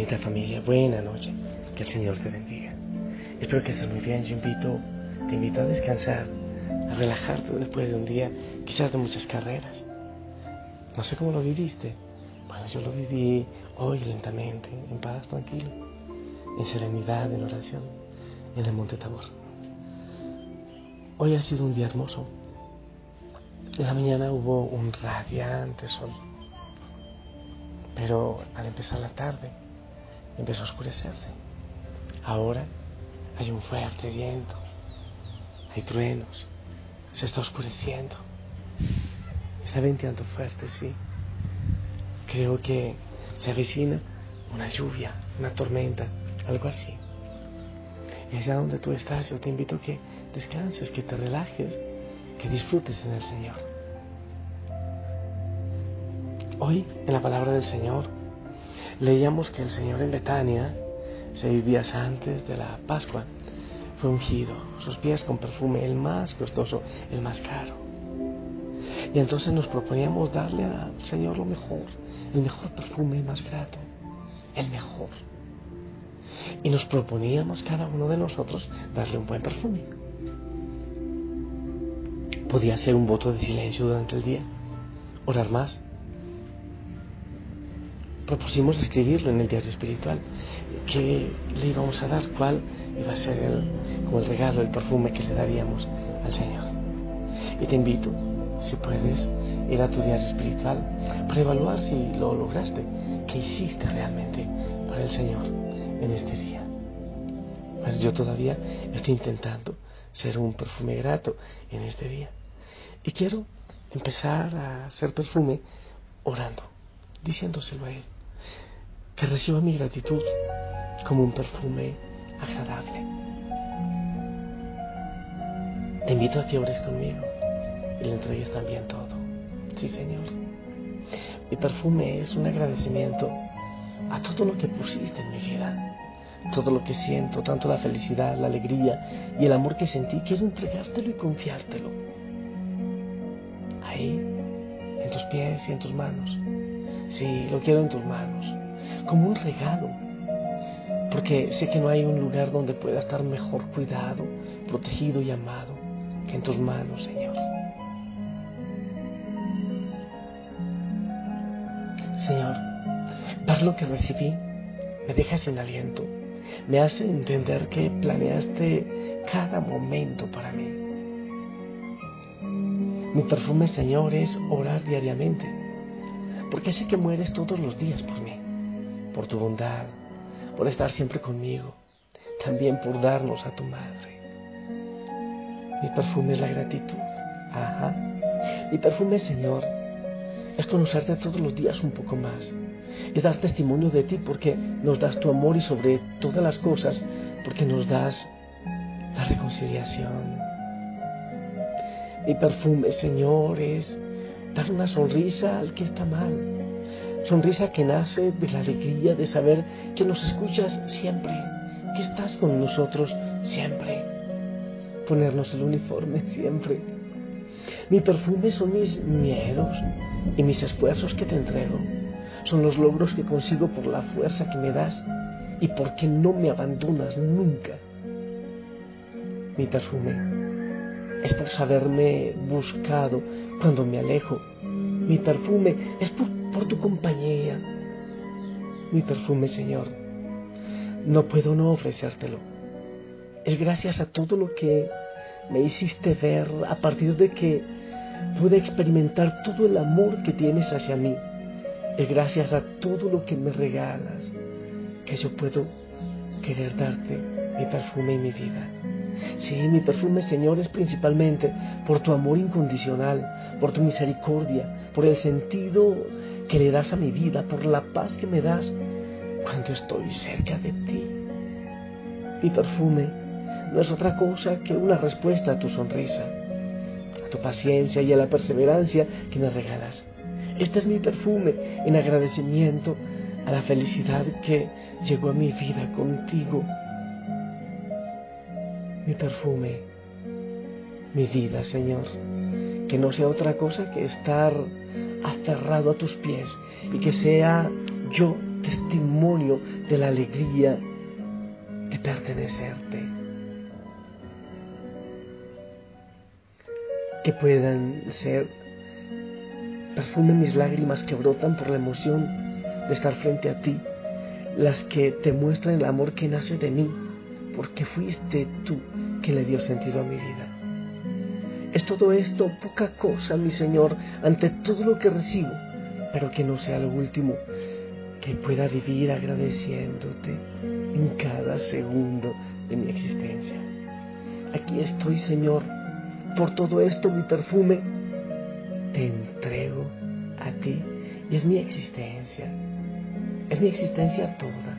Bendita familia, buena noche. Que el Señor te bendiga. Espero que estés muy bien. Yo invito, te invito a descansar, a relajarte después de un día, quizás de muchas carreras. No sé cómo lo viviste. Bueno, yo lo viví hoy lentamente, en paz, tranquilo, en serenidad, en oración, en el Monte Tabor. Hoy ha sido un día hermoso. En la mañana hubo un radiante sol. Pero al empezar la tarde, empezó a oscurecerse. Ahora hay un fuerte viento, hay truenos, se está oscureciendo. Está venteando fuerte, sí. Creo que se avecina una lluvia, una tormenta, algo así. Y allá donde tú estás, yo te invito a que descanses, que te relajes, que disfrutes en el Señor. Hoy, en la palabra del Señor, leíamos que el Señor en Betania, seis días antes de la Pascua, fue ungido, sus pies con perfume, el más costoso, el más caro. Y entonces nos proponíamos darle al Señor lo mejor, el mejor perfume más grato, el mejor. Y nos proponíamos cada uno de nosotros darle un buen perfume. Podía ser un voto de silencio durante el día, orar más. Propusimos escribirlo en el diario espiritual, que le íbamos a dar, cuál iba a ser el, como el regalo, el perfume que le daríamos al Señor. Y te invito si puedes ir a tu diario espiritual para evaluar si lo lograste, qué hiciste realmente para el Señor en este día. Pues yo todavía estoy intentando ser un perfume grato en este día. Y quiero empezar a hacer perfume orando, diciéndoselo a Él, que reciba mi gratitud como un perfume agradable. Te invito a que ores conmigo y le entregues también todo. Sí, Señor. Mi perfume es un agradecimiento a todo lo que pusiste en mi vida, todo lo que siento, tanto la felicidad, la alegría y el amor que sentí. Quiero entregártelo y confiártelo. Ahí, en tus pies y en tus manos. Sí, lo quiero en tus manos, como un regalo, porque sé que no hay un lugar donde pueda estar mejor cuidado, protegido y amado que en tus manos, Señor. Señor, ver lo que recibí. Me deja sin aliento, me hace entender que planeaste cada momento para mí. Mi perfume, Señor, es orar diariamente, porque sé que mueres todos los días por mí, por tu bondad, por estar siempre conmigo, también por darnos a tu madre. Mi perfume es la gratitud. Ajá. Mi perfume, Señor, es conocerte todos los días un poco más. Es dar testimonio de ti porque nos das tu amor y sobre todas las cosas porque nos das la reconciliación. Mi perfume, Señor, es dar una sonrisa al que está mal. Sonrisa que nace de la alegría de saber que nos escuchas siempre, que estás con nosotros siempre. Ponernos el uniforme siempre. Mi perfume son mis miedos y mis esfuerzos que te entrego. Son los logros que consigo por la fuerza que me das y porque no me abandonas nunca. Mi perfume es por saberme buscado cuando me alejo. Mi perfume es por, tu compañía. Mi perfume, Señor, no puedo no ofrecértelo. Es gracias a todo lo que me hiciste ver a partir de que pueda experimentar todo el amor que tienes hacia mí. Es gracias a todo lo que me regalas que yo puedo querer darte mi perfume y mi vida. Sí, mi perfume, Señor, es principalmente por tu amor incondicional, por tu misericordia, por el sentido que le das a mi vida, por la paz que me das cuando estoy cerca de ti. Mi perfume no es otra cosa que una respuesta a tu sonrisa, a tu paciencia y a la perseverancia que me regalas. Este es mi perfume en agradecimiento a la felicidad que llegó a mi vida contigo. Mi perfume, mi vida, Señor, que no sea otra cosa que estar aferrado a tus pies y que sea yo testimonio de la alegría de pertenecerte. Que puedan ser perfume mis lágrimas que brotan por la emoción de estar frente a ti, las que te muestran el amor que nace de mí, porque fuiste tú que le dio sentido a mi vida. Es todo esto poca cosa, mi Señor, ante todo lo que recibo, pero que no sea lo último, que pueda vivir agradeciéndote en cada segundo de mi existencia. Aquí estoy, Señor, por todo esto mi perfume te entrego a ti y es mi existencia, es mi existencia toda.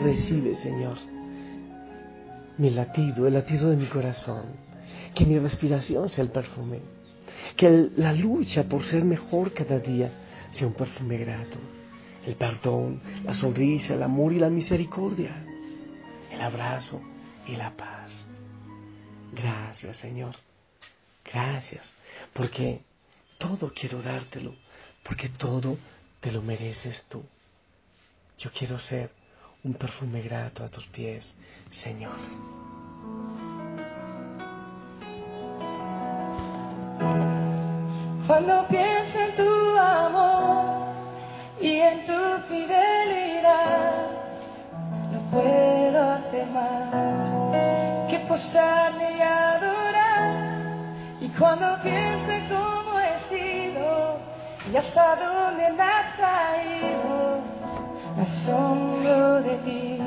Recibe, Señor, mi latido, el latido de mi corazón. Que mi respiración sea el perfume, que la lucha por ser mejor cada día sea un perfume grato, el perdón, la sonrisa, el amor y la misericordia, el abrazo y la paz. Gracias Señor, gracias, porque todo quiero dártelo, porque todo te lo mereces tú. Yo quiero ser un perfume grato a tus pies, Señor. Cuando pienso en tu amor y en tu fidelidad, no puedo hacer más que posarme y adorar. Y cuando pienso en cómo he sido y hasta dónde me has traído, की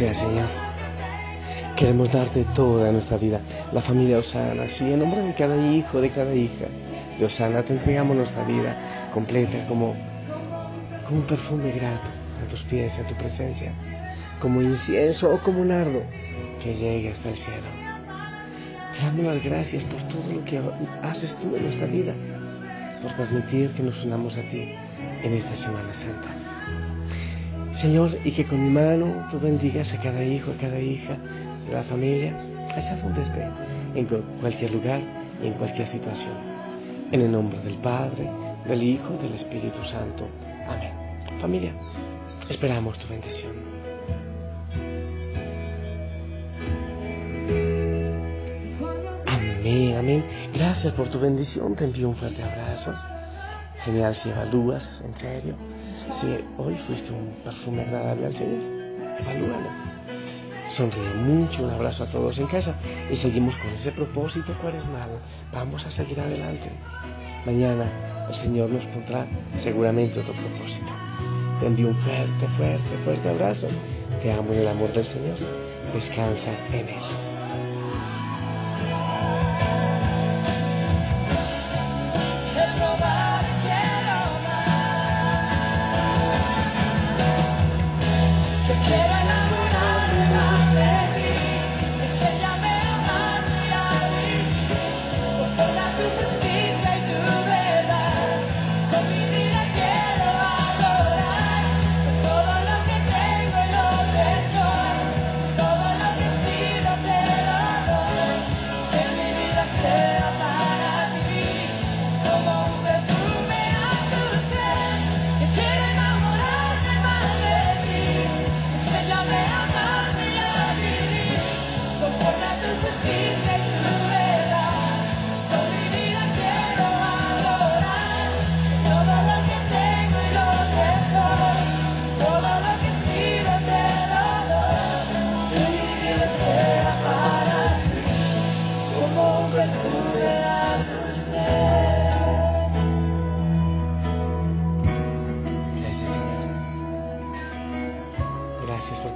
Señor. Queremos darte toda nuestra vida, la familia Osana, sí, en nombre de cada hijo, de cada hija de Osana, te entregamos nuestra vida completa como, como un perfume grato a tus pies, a tu presencia, como incienso o como un ardo que llegue hasta el cielo. Te damos las gracias por todo lo que haces tú en nuestra vida, por permitir que nos unamos a ti en esta Semana Santa. Señor, y que con mi mano tú bendigas a cada hijo, a cada hija de la familia, allá donde esté, en cualquier lugar y en cualquier situación. En el nombre del Padre, del Hijo, del Espíritu Santo. Amén. Familia, esperamos tu bendición. Amén, amén. Gracias por tu bendición. Te envío un fuerte abrazo. Genial si evalúas, en serio. Si hoy fuiste un perfume agradable al Señor, evalúalo. Sonríe mucho, un abrazo a todos en casa y seguimos con ese propósito cuaresmal. Vamos a seguir adelante. Mañana el Señor nos pondrá seguramente otro propósito. Te envío un fuerte, fuerte, fuerte abrazo. Te amo en el amor del Señor. Descansa en Él.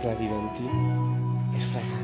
claridad en ti es frágil.